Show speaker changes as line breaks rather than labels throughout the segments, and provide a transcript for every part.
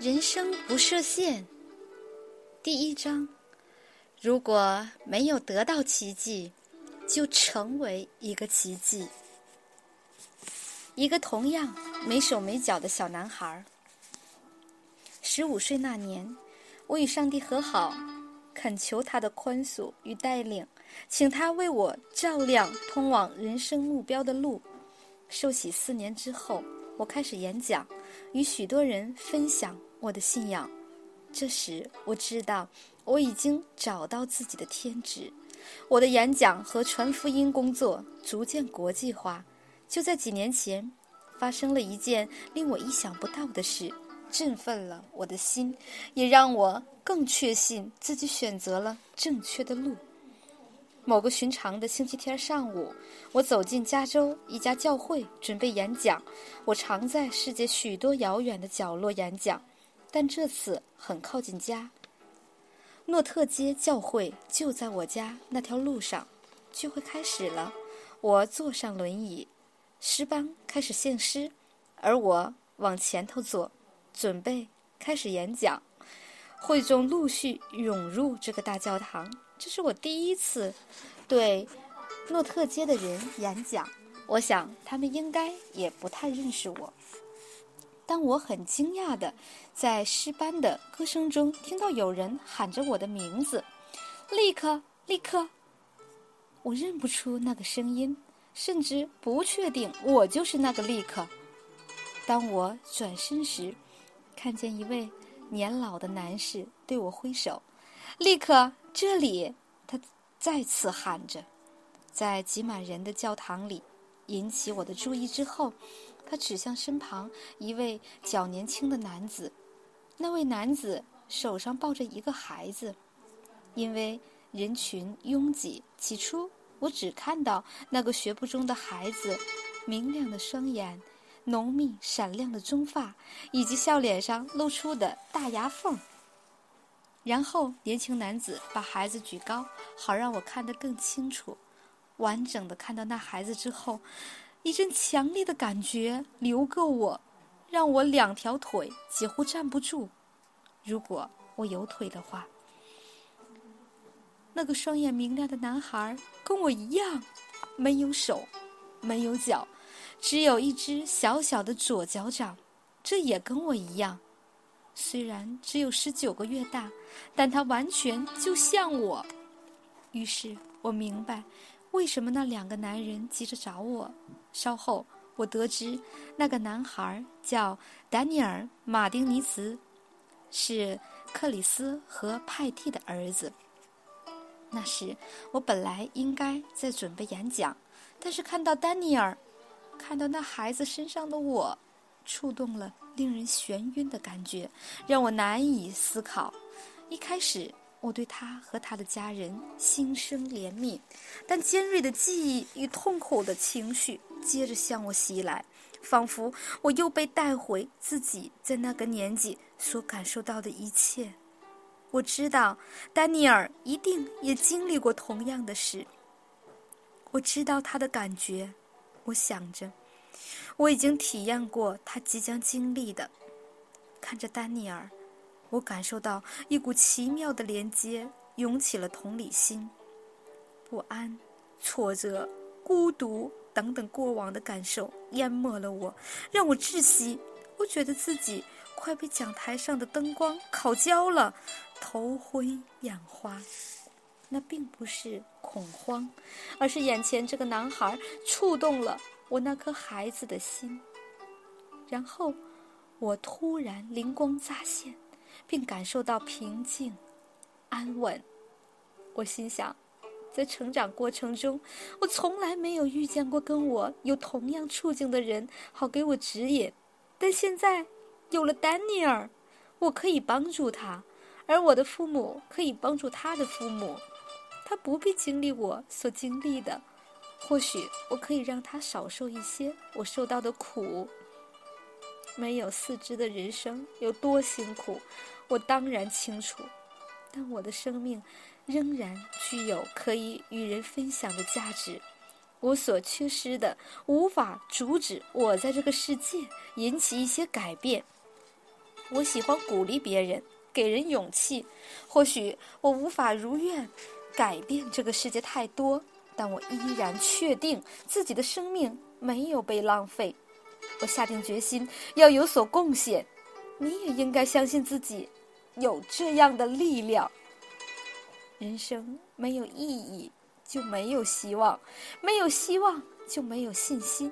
人生不设限。第一章：如果没有得到奇迹，就成为一个奇迹。一个同样没手没脚的小男孩，十五岁那年，我与上帝和好，恳求他的宽恕与带领，请他为我照亮通往人生目标的路。受洗四年之后，我开始演讲，与许多人分享我的信仰。这时，我知道我已经找到自己的天职。我的演讲和传福音工作逐渐国际化。就在几年前，发生了一件令我意想不到的事，振奋了我的心，也让我更确信自己选择了正确的路。某个寻常的星期天上午，我走进加州一家教会，准备演讲。我常在世界许多遥远的角落演讲，但这次很靠近家。诺特街教会就在我家那条路上。聚会开始了，我坐上轮椅。诗班开始献诗，而我往前头坐，准备开始演讲。会众陆续涌入这个大教堂，这是我第一次对诺特街的人演讲。我想他们应该也不太认识我，但我很惊讶的在诗班的歌声中听到有人喊着我的名字：“立刻，立刻！”我认不出那个声音。甚至不确定我就是那个立刻。当我转身时，看见一位年老的男士对我挥手：“立刻这里！”他再次喊着，在挤满人的教堂里引起我的注意之后，他指向身旁一位较年轻的男子。那位男子手上抱着一个孩子。因为人群拥挤，起初。我只看到那个学步中的孩子，明亮的双眼，浓密闪亮的棕发，以及笑脸上露出的大牙缝。然后，年轻男子把孩子举高，好让我看得更清楚。完整的看到那孩子之后，一阵强烈的感觉流过我，让我两条腿几乎站不住。如果我有腿的话。那个双眼明亮的男孩跟我一样，没有手，没有脚，只有一只小小的左脚掌。这也跟我一样，虽然只有十九个月大，但他完全就像我。于是我明白，为什么那两个男人急着找我。稍后我得知，那个男孩叫丹尼尔·马丁尼茨，是克里斯和派蒂的儿子。那时，我本来应该在准备演讲，但是看到丹尼尔，看到那孩子身上的我，触动了令人眩晕的感觉，让我难以思考。一开始，我对他和他的家人心生怜悯，但尖锐的记忆与痛苦的情绪接着向我袭来，仿佛我又被带回自己在那个年纪所感受到的一切。我知道，丹尼尔一定也经历过同样的事。我知道他的感觉，我想着，我已经体验过他即将经历的。看着丹尼尔，我感受到一股奇妙的连接涌起了同理心。不安、挫折、孤独等等过往的感受淹没了我，让我窒息。我觉得自己。快被讲台上的灯光烤焦了，头昏眼花。那并不是恐慌，而是眼前这个男孩触动了我那颗孩子的心。然后，我突然灵光乍现，并感受到平静、安稳。我心想，在成长过程中，我从来没有遇见过跟我有同样处境的人，好给我指引。但现在。有了丹尼尔，我可以帮助他，而我的父母可以帮助他的父母。他不必经历我所经历的，或许我可以让他少受一些我受到的苦。没有四肢的人生有多辛苦，我当然清楚，但我的生命仍然具有可以与人分享的价值。我所缺失的，无法阻止我在这个世界引起一些改变。我喜欢鼓励别人，给人勇气。或许我无法如愿改变这个世界太多，但我依然确定自己的生命没有被浪费。我下定决心要有所贡献。你也应该相信自己有这样的力量。人生没有意义，就没有希望；没有希望，就没有信心。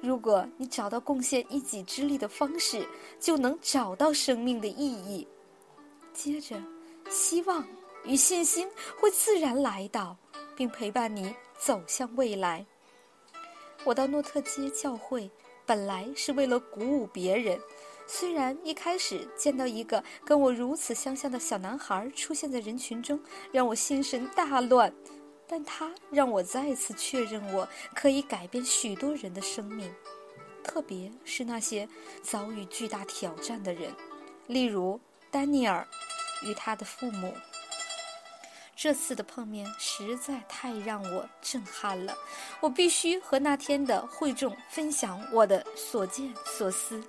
如果你找到贡献一己之力的方式，就能找到生命的意义。接着，希望与信心会自然来到，并陪伴你走向未来。我到诺特街教会，本来是为了鼓舞别人。虽然一开始见到一个跟我如此相像的小男孩出现在人群中，让我心神大乱，但他让我再次确认我可以改变许多人的生命，特别是那些遭遇巨大挑战的人，例如丹尼尔与他的父母。这次的碰面实在太让我震撼了，我必须和那天的会众分享我的所见所思。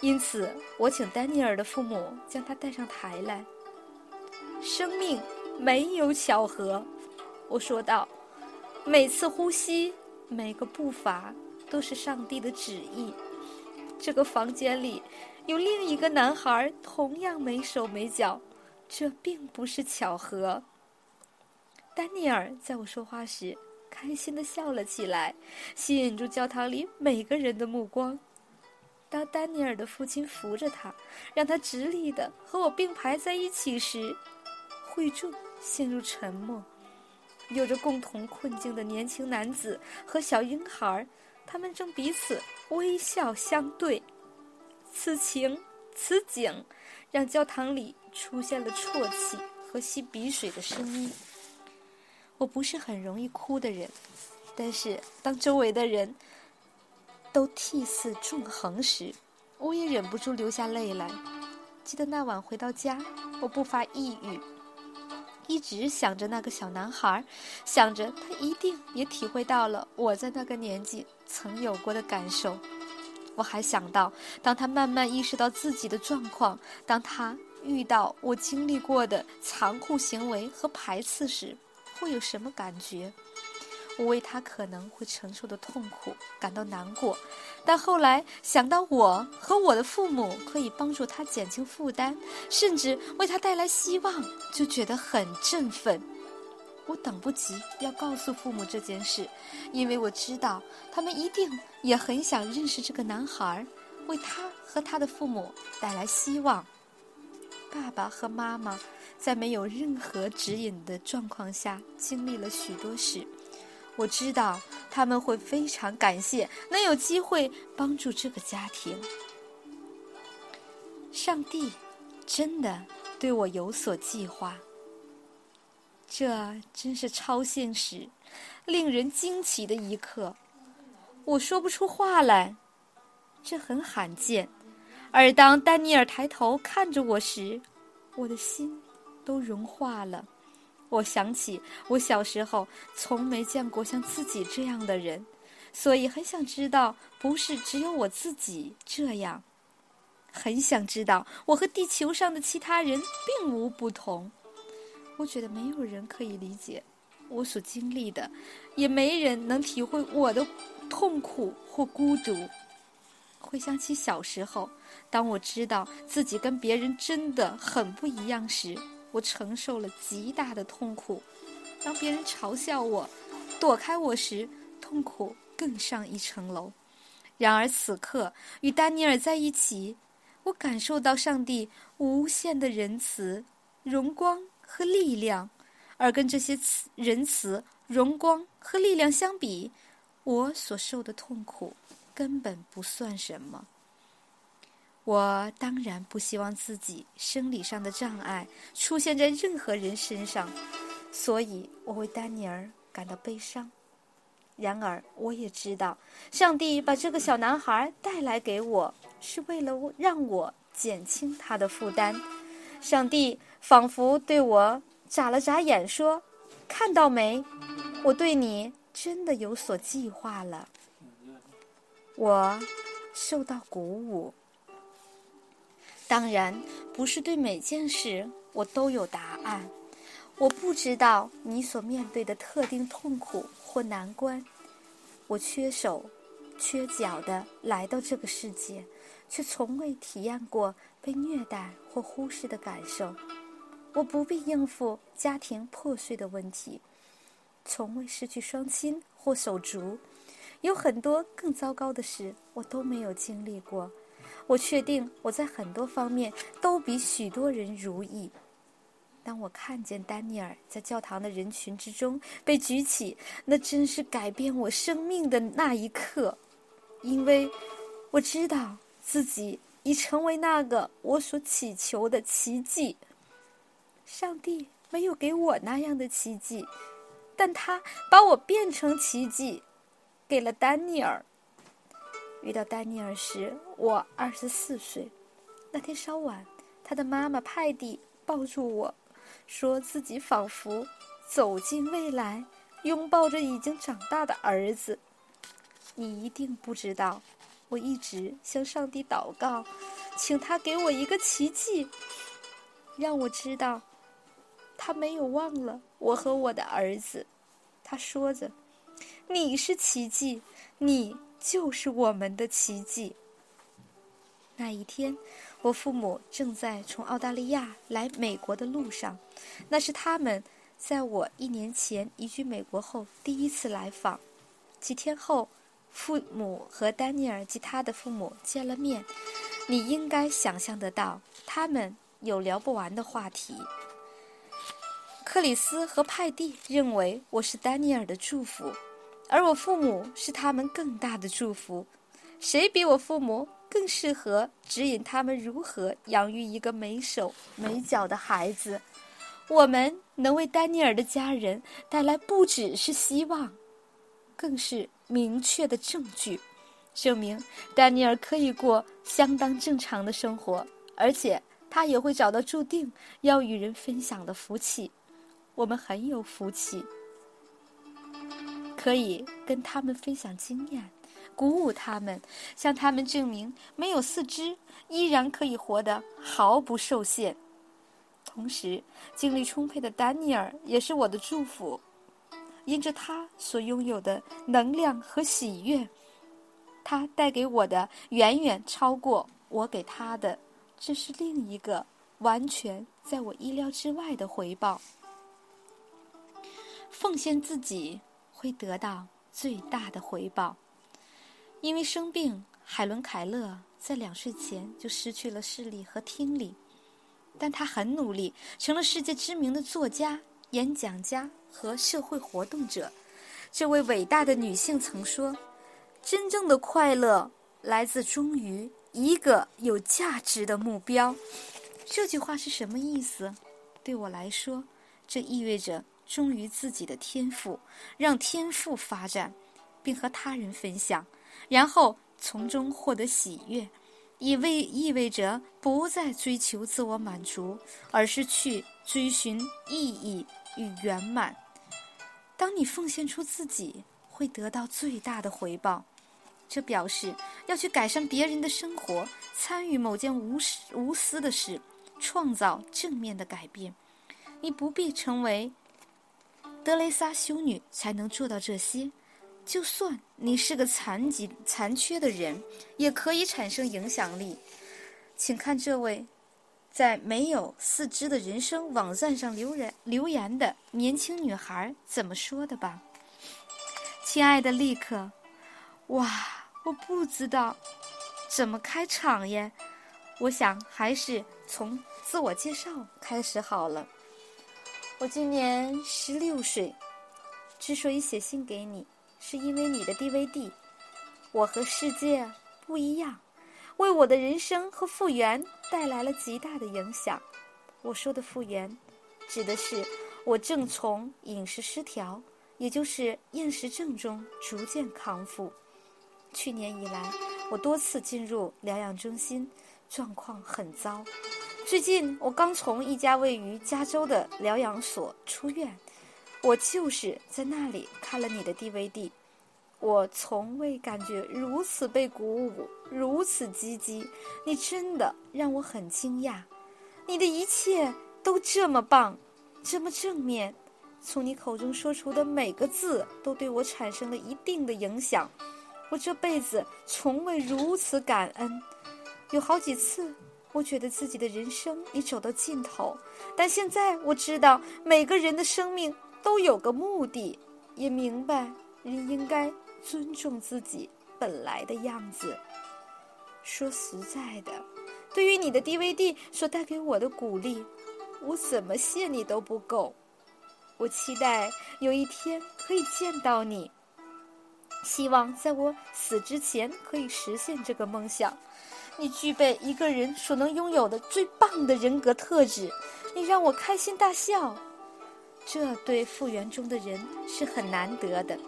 因此，我请丹尼尔的父母将他带上台来。生命没有巧合，我说道。每次呼吸，每个步伐，都是上帝的旨意。这个房间里有另一个男孩，同样没手没脚，这并不是巧合。丹尼尔在我说话时，开心的笑了起来，吸引住教堂里每个人的目光。当丹尼尔的父亲扶着他，让他直立的和我并排在一起时，会众陷入沉默。有着共同困境的年轻男子和小婴孩，他们正彼此微笑相对。此情此景，让教堂里出现了啜泣和吸鼻水的声音。我不是很容易哭的人，但是当周围的人……都涕泗纵横时，我也忍不住流下泪来。记得那晚回到家，我不乏抑郁，一直想着那个小男孩，想着他一定也体会到了我在那个年纪曾有过的感受。我还想到，当他慢慢意识到自己的状况，当他遇到我经历过的残酷行为和排斥时，会有什么感觉。我为他可能会承受的痛苦感到难过，但后来想到我和我的父母可以帮助他减轻负担，甚至为他带来希望，就觉得很振奋。我等不及要告诉父母这件事，因为我知道他们一定也很想认识这个男孩，为他和他的父母带来希望。爸爸和妈妈在没有任何指引的状况下经历了许多事。我知道他们会非常感谢能有机会帮助这个家庭。上帝真的对我有所计划，这真是超现实、令人惊奇的一刻。我说不出话来，这很罕见。而当丹尼尔抬头看着我时，我的心都融化了。我想起我小时候从没见过像自己这样的人，所以很想知道，不是只有我自己这样。很想知道，我和地球上的其他人并无不同。我觉得没有人可以理解我所经历的，也没人能体会我的痛苦或孤独。回想起小时候，当我知道自己跟别人真的很不一样时。我承受了极大的痛苦，当别人嘲笑我、躲开我时，痛苦更上一层楼。然而此刻与丹尼尔在一起，我感受到上帝无限的仁慈、荣光和力量，而跟这些慈仁慈、荣光和力量相比，我所受的痛苦根本不算什么。我当然不希望自己生理上的障碍出现在任何人身上，所以我为丹尼尔感到悲伤。然而，我也知道，上帝把这个小男孩带来给我，是为了让我减轻他的负担。上帝仿佛对我眨了眨眼，说：“看到没？我对你真的有所计划了。”我受到鼓舞。当然，不是对每件事我都有答案。我不知道你所面对的特定痛苦或难关。我缺手、缺脚的来到这个世界，却从未体验过被虐待或忽视的感受。我不必应付家庭破碎的问题，从未失去双亲或手足。有很多更糟糕的事，我都没有经历过。我确定我在很多方面都比许多人如意。当我看见丹尼尔在教堂的人群之中被举起，那真是改变我生命的那一刻，因为我知道自己已成为那个我所祈求的奇迹。上帝没有给我那样的奇迹，但他把我变成奇迹，给了丹尼尔。遇到丹尼尔时，我二十四岁。那天稍晚，他的妈妈派蒂抱住我。说自己仿佛走进未来，拥抱着已经长大的儿子。你一定不知道，我一直向上帝祷告，请他给我一个奇迹，让我知道他没有忘了我和我的儿子。他说着：“你是奇迹，你就是我们的奇迹。”那一天。我父母正在从澳大利亚来美国的路上，那是他们在我一年前移居美国后第一次来访。几天后，父母和丹尼尔及他的父母见了面。你应该想象得到，他们有聊不完的话题。克里斯和派蒂认为我是丹尼尔的祝福，而我父母是他们更大的祝福。谁比我父母？更适合指引他们如何养育一个没手没脚的孩子。我们能为丹尼尔的家人带来不只是希望，更是明确的证据，证明丹尼尔可以过相当正常的生活，而且他也会找到注定要与人分享的福气。我们很有福气，可以跟他们分享经验。鼓舞他们，向他们证明没有四肢依然可以活得毫不受限。同时，精力充沛的丹尼尔也是我的祝福，因着他所拥有的能量和喜悦，他带给我的远远超过我给他的，这是另一个完全在我意料之外的回报。奉献自己会得到最大的回报。因为生病，海伦·凯勒在两岁前就失去了视力和听力，但他很努力，成了世界知名的作家、演讲家和社会活动者。这位伟大的女性曾说：“真正的快乐来自忠于一个有价值的目标。”这句话是什么意思？对我来说，这意味着忠于自己的天赋，让天赋发展，并和他人分享。然后从中获得喜悦，意味意味着不再追求自我满足，而是去追寻意义与圆满。当你奉献出自己，会得到最大的回报。这表示要去改善别人的生活，参与某件无私无私的事，创造正面的改变。你不必成为德雷莎修女才能做到这些。就算你是个残疾、残缺的人，也可以产生影响力。请看这位在没有四肢的人生网站上留言留言的年轻女孩怎么说的吧。亲爱的利克，哇，我不知道怎么开场耶。我想还是从自我介绍开始好了。我今年十六岁，之所以写信给你。是因为你的 DVD，我和世界不一样，为我的人生和复原带来了极大的影响。我说的复原，指的是我正从饮食失调，也就是厌食症中逐渐康复。去年以来，我多次进入疗养中心，状况很糟。最近，我刚从一家位于加州的疗养所出院。我就是在那里看了你的 DVD，我从未感觉如此被鼓舞，如此积极。你真的让我很惊讶，你的一切都这么棒，这么正面。从你口中说出的每个字，都对我产生了一定的影响。我这辈子从未如此感恩。有好几次，我觉得自己的人生已走到尽头，但现在我知道，每个人的生命都有个目的，也明白人应该尊重自己本来的样子。说实在的，对于你的 DVD 所带给我的鼓励，我怎么谢你都不够。我期待有一天可以见到你，希望在我死之前可以实现这个梦想。你具备一个人所能拥有的最棒的人格特质，你让我开心大笑，这对复原中的人是很难得的。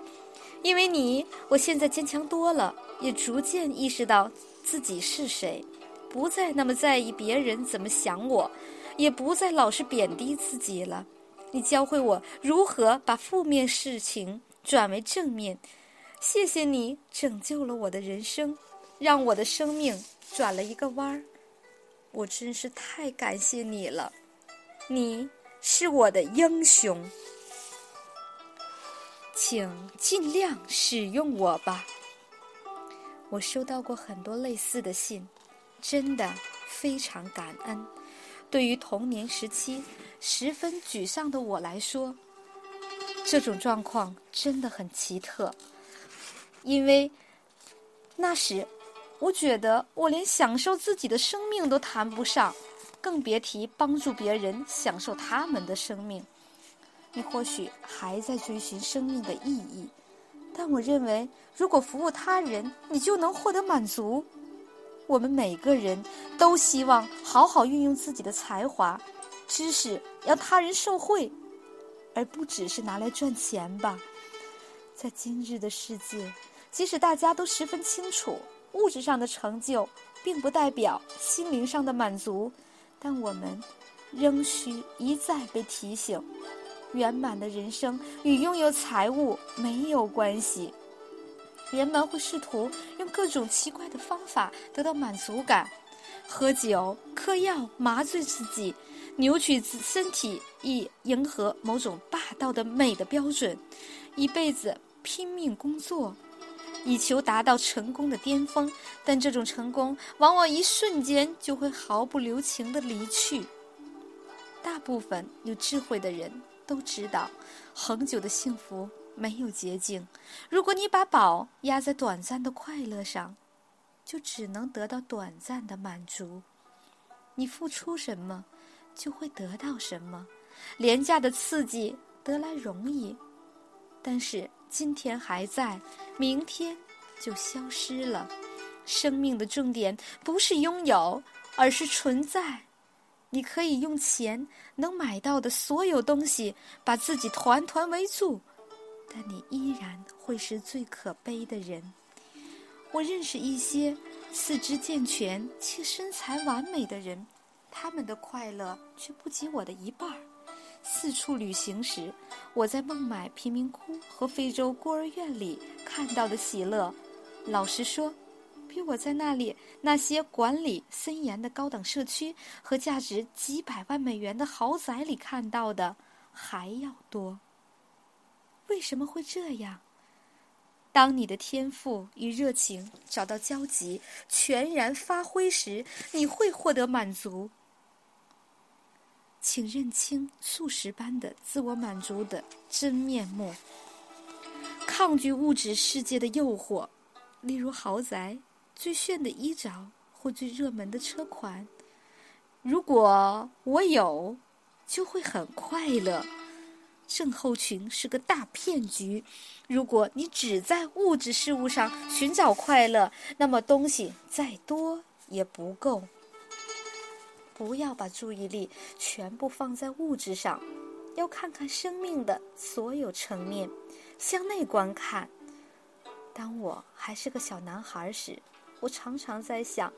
因为你，我现在坚强多了，也逐渐意识到自己是谁，不再那么在意别人怎么想我，也不再老是贬低自己了。你教会我如何把负面事情转为正面，谢谢你拯救了我的人生，让我的生命转了一个弯儿。我真是太感谢你了，你是我的英雄，请尽量使用我吧。我收到过很多类似的信，真的非常感恩。对于童年时期十分沮丧的我来说，这种状况真的很奇特，因为那时我觉得我连享受自己的生命都谈不上，更别提帮助别人享受他们的生命。你或许还在追寻生命的意义，但我认为，如果服务他人，你就能获得满足。我们每个人都希望好好运用自己的才华、知识，让他人受惠，而不只是拿来赚钱吧。在今日的世界，即使大家都十分清楚，物质上的成就并不代表心灵上的满足，但我们仍需一再被提醒：圆满的人生与拥有财物没有关系。人们会试图用各种奇怪的方法得到满足感，喝酒、嗑药麻醉自己，扭曲自身体以迎合某种霸道的美的标准，一辈子拼命工作，以求达到成功的巅峰。但这种成功往往一瞬间就会毫不留情的离去。大部分有智慧的人都知道，恒久的幸福。没有捷径。如果你把宝压在短暂的快乐上，就只能得到短暂的满足。你付出什么，就会得到什么。廉价的刺激得来容易，但是今天还在，明天就消失了。生命的重点不是拥有，而是存在。你可以用钱能买到的所有东西，把自己团团围住。但你依然会是最可悲的人。我认识一些四肢健全且身材完美的人，他们的快乐却不及我的一半儿。四处旅行时，我在孟买贫民窟和非洲孤儿院里看到的喜乐，老实说，比我在那里那些管理森严的高档社区和价值几百万美元的豪宅里看到的还要多。为什么会这样？当你的天赋与热情找到交集、全然发挥时，你会获得满足。请认清素食般的自我满足的真面目，抗拒物质世界的诱惑，例如豪宅、最炫的衣着或最热门的车款。如果我有，就会很快乐。症候群是个大骗局。如果你只在物质事物上寻找快乐，那么东西再多也不够。不要把注意力全部放在物质上，要看看生命的所有层面，向内观看。当我还是个小男孩时，我常常在想：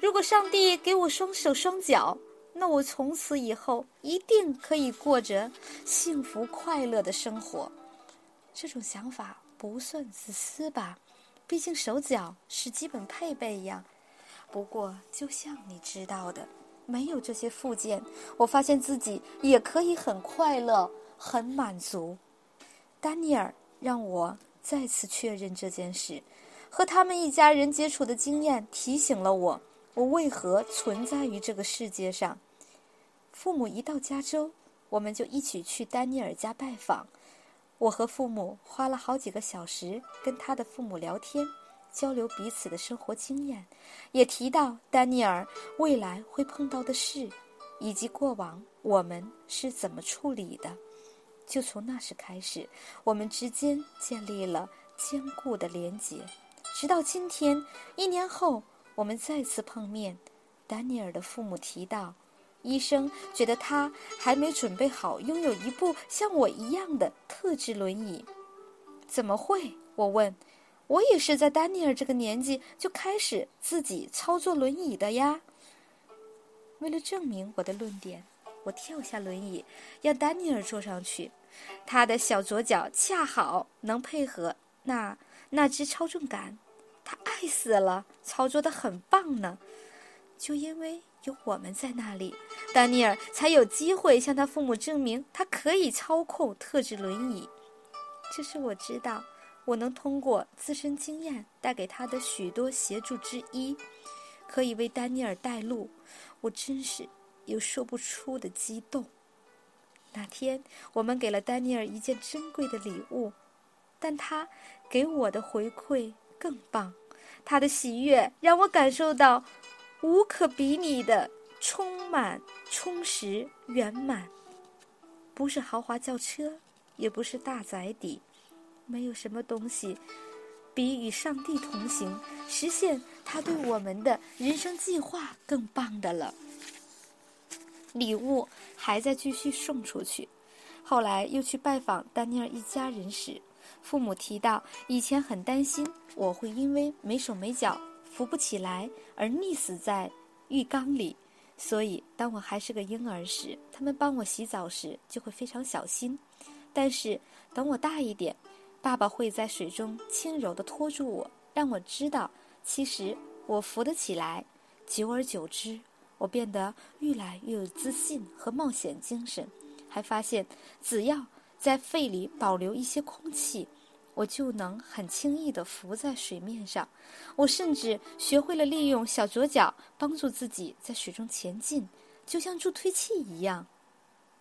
如果上帝给我双手双脚。那我从此以后一定可以过着幸福快乐的生活。这种想法不算自私吧，毕竟手脚是基本配备呀。不过，就像你知道的，没有这些附件，我发现自己也可以很快乐、很满足。丹尼尔让我再次确认这件事，和他们一家人接触的经验提醒了我，我为何存在于这个世界上。父母一到加州，我们就一起去丹尼尔家拜访。我和父母花了好几个小时跟他的父母聊天，交流彼此的生活经验，也提到丹尼尔未来会碰到的事，以及过往我们是怎么处理的。就从那时开始，我们之间建立了坚固的连结，直到今天，一年后我们再次碰面，丹尼尔的父母提到。医生觉得他还没准备好拥有一部像我一样的特制轮椅。怎么会？我问。我也是在丹尼尔这个年纪就开始自己操作轮椅的呀。为了证明我的论点，我跳下轮椅，让丹尼尔坐上去。他的小左脚恰好能配合那那只操纵杆，他爱死了，操作的很棒呢。就因为。有我们在那里，丹尼尔才有机会向他父母证明他可以操控特制轮椅。这是我知道，我能通过自身经验带给他的许多协助之一，可以为丹尼尔带路。我真是有说不出的激动。那天，我们给了丹尼尔一件珍贵的礼物，但他给我的回馈更棒。他的喜悦让我感受到。无可比拟的充满、充实、圆满，不是豪华轿车，也不是大宅邸，没有什么东西比与上帝同行、实现他对我们的人生计划更棒的了。礼物还在继续送出去。后来又去拜访丹尼尔一家人时，父母提到以前很担心我会因为没手没脚。扶不起来而溺死在浴缸里，所以当我还是个婴儿时，他们帮我洗澡时就会非常小心。但是等我大一点，爸爸会在水中轻柔地托住我，让我知道其实我浮得起来。久而久之，我变得越来越有自信和冒险精神，还发现只要在肺里保留一些空气。我就能很轻易地浮在水面上，我甚至学会了利用小左脚帮助自己在水中前进，就像助推器一样。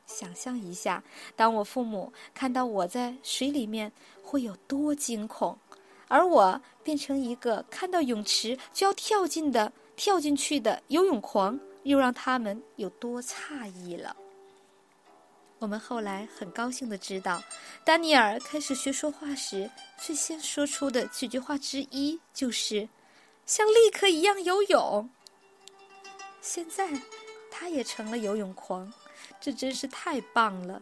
想象一下，当我父母看到我在水里面会有多惊恐，而我变成一个看到泳池就要跳进的、跳进去的游泳狂，又让他们有多诧异了。我们后来很高兴的知道，丹尼尔开始学说话时，最先说出的几句话之一就是“像立刻一样游泳”。现在，他也成了游泳狂，这真是太棒了！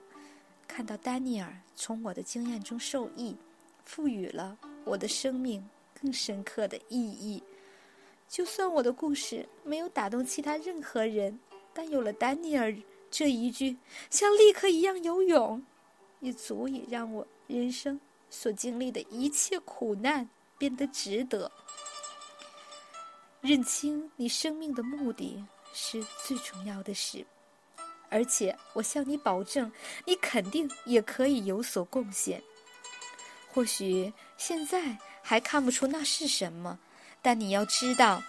看到丹尼尔从我的经验中受益，赋予了我的生命更深刻的意义。就算我的故事没有打动其他任何人，但有了丹尼尔。这一句像立刻一样游泳，也足以让我人生所经历的一切苦难变得值得。认清你生命的目的是最重要的事，而且我向你保证，你肯定也可以有所贡献。或许现在还看不出那是什么，但你要知道，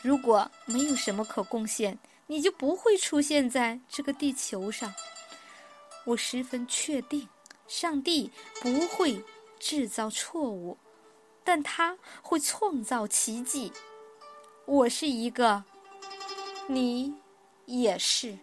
如果没有什么可贡献。你就不会出现在这个地球上。我十分确定，上帝不会制造错误，但他会创造奇迹。我是一个，你也是。